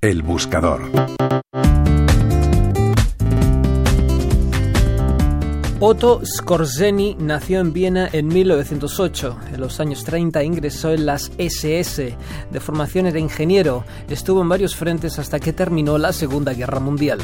El buscador. Otto Skorzeny nació en Viena en 1908. En los años 30 ingresó en las SS. De formación era ingeniero. Estuvo en varios frentes hasta que terminó la Segunda Guerra Mundial.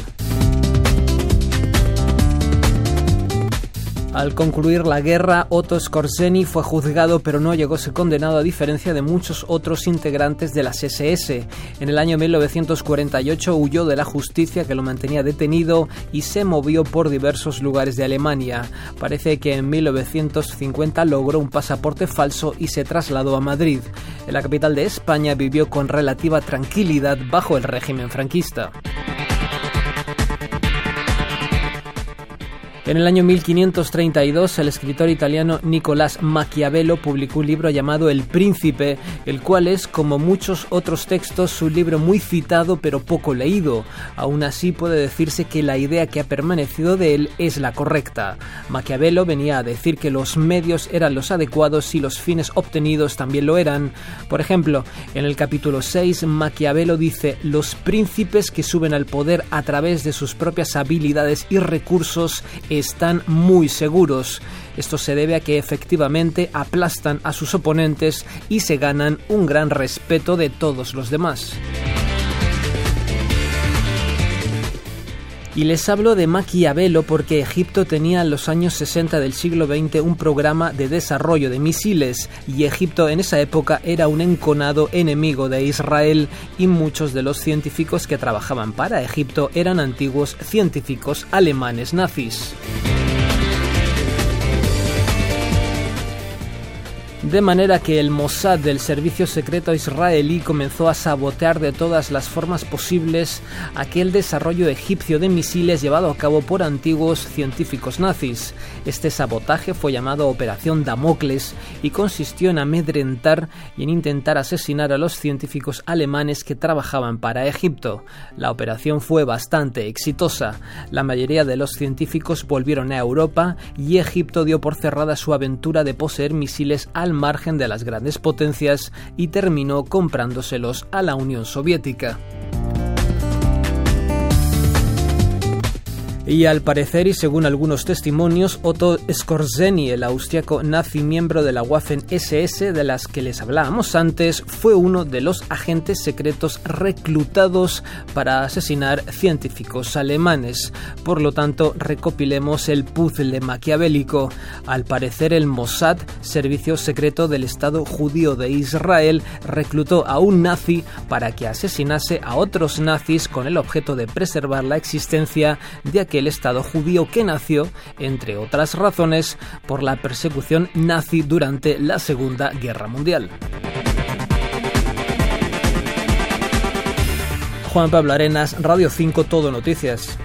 Al concluir la guerra, Otto Skorzeny fue juzgado pero no llegó a ser condenado a diferencia de muchos otros integrantes de las SS. En el año 1948 huyó de la justicia que lo mantenía detenido y se movió por diversos lugares de Alemania. Parece que en 1950 logró un pasaporte falso y se trasladó a Madrid. En la capital de España vivió con relativa tranquilidad bajo el régimen franquista. En el año 1532, el escritor italiano Nicolás Maquiavelo publicó un libro llamado El Príncipe, el cual es, como muchos otros textos, un libro muy citado pero poco leído. Aún así, puede decirse que la idea que ha permanecido de él es la correcta. Maquiavelo venía a decir que los medios eran los adecuados y los fines obtenidos también lo eran. Por ejemplo, en el capítulo 6, Maquiavelo dice: Los príncipes que suben al poder a través de sus propias habilidades y recursos están muy seguros. Esto se debe a que efectivamente aplastan a sus oponentes y se ganan un gran respeto de todos los demás. Y les hablo de Maquiavelo porque Egipto tenía en los años 60 del siglo XX un programa de desarrollo de misiles y Egipto en esa época era un enconado enemigo de Israel y muchos de los científicos que trabajaban para Egipto eran antiguos científicos alemanes nazis. De manera que el Mossad del servicio secreto israelí comenzó a sabotear de todas las formas posibles aquel desarrollo egipcio de misiles llevado a cabo por antiguos científicos nazis. Este sabotaje fue llamado Operación Damocles y consistió en amedrentar y en intentar asesinar a los científicos alemanes que trabajaban para Egipto. La operación fue bastante exitosa. La mayoría de los científicos volvieron a Europa y Egipto dio por cerrada su aventura de poseer misiles al margen de las grandes potencias y terminó comprándoselos a la Unión Soviética. Y al parecer, y según algunos testimonios, Otto Skorzeny, el austriaco nazi miembro de la Waffen-SS de las que les hablábamos antes, fue uno de los agentes secretos reclutados para asesinar científicos alemanes. Por lo tanto, recopilemos el puzzle maquiavélico. Al parecer, el Mossad, servicio secreto del Estado judío de Israel, reclutó a un nazi para que asesinase a otros nazis con el objeto de preservar la existencia de aquel el Estado judío que nació, entre otras razones, por la persecución nazi durante la Segunda Guerra Mundial. Juan Pablo Arenas, Radio 5 Todo Noticias.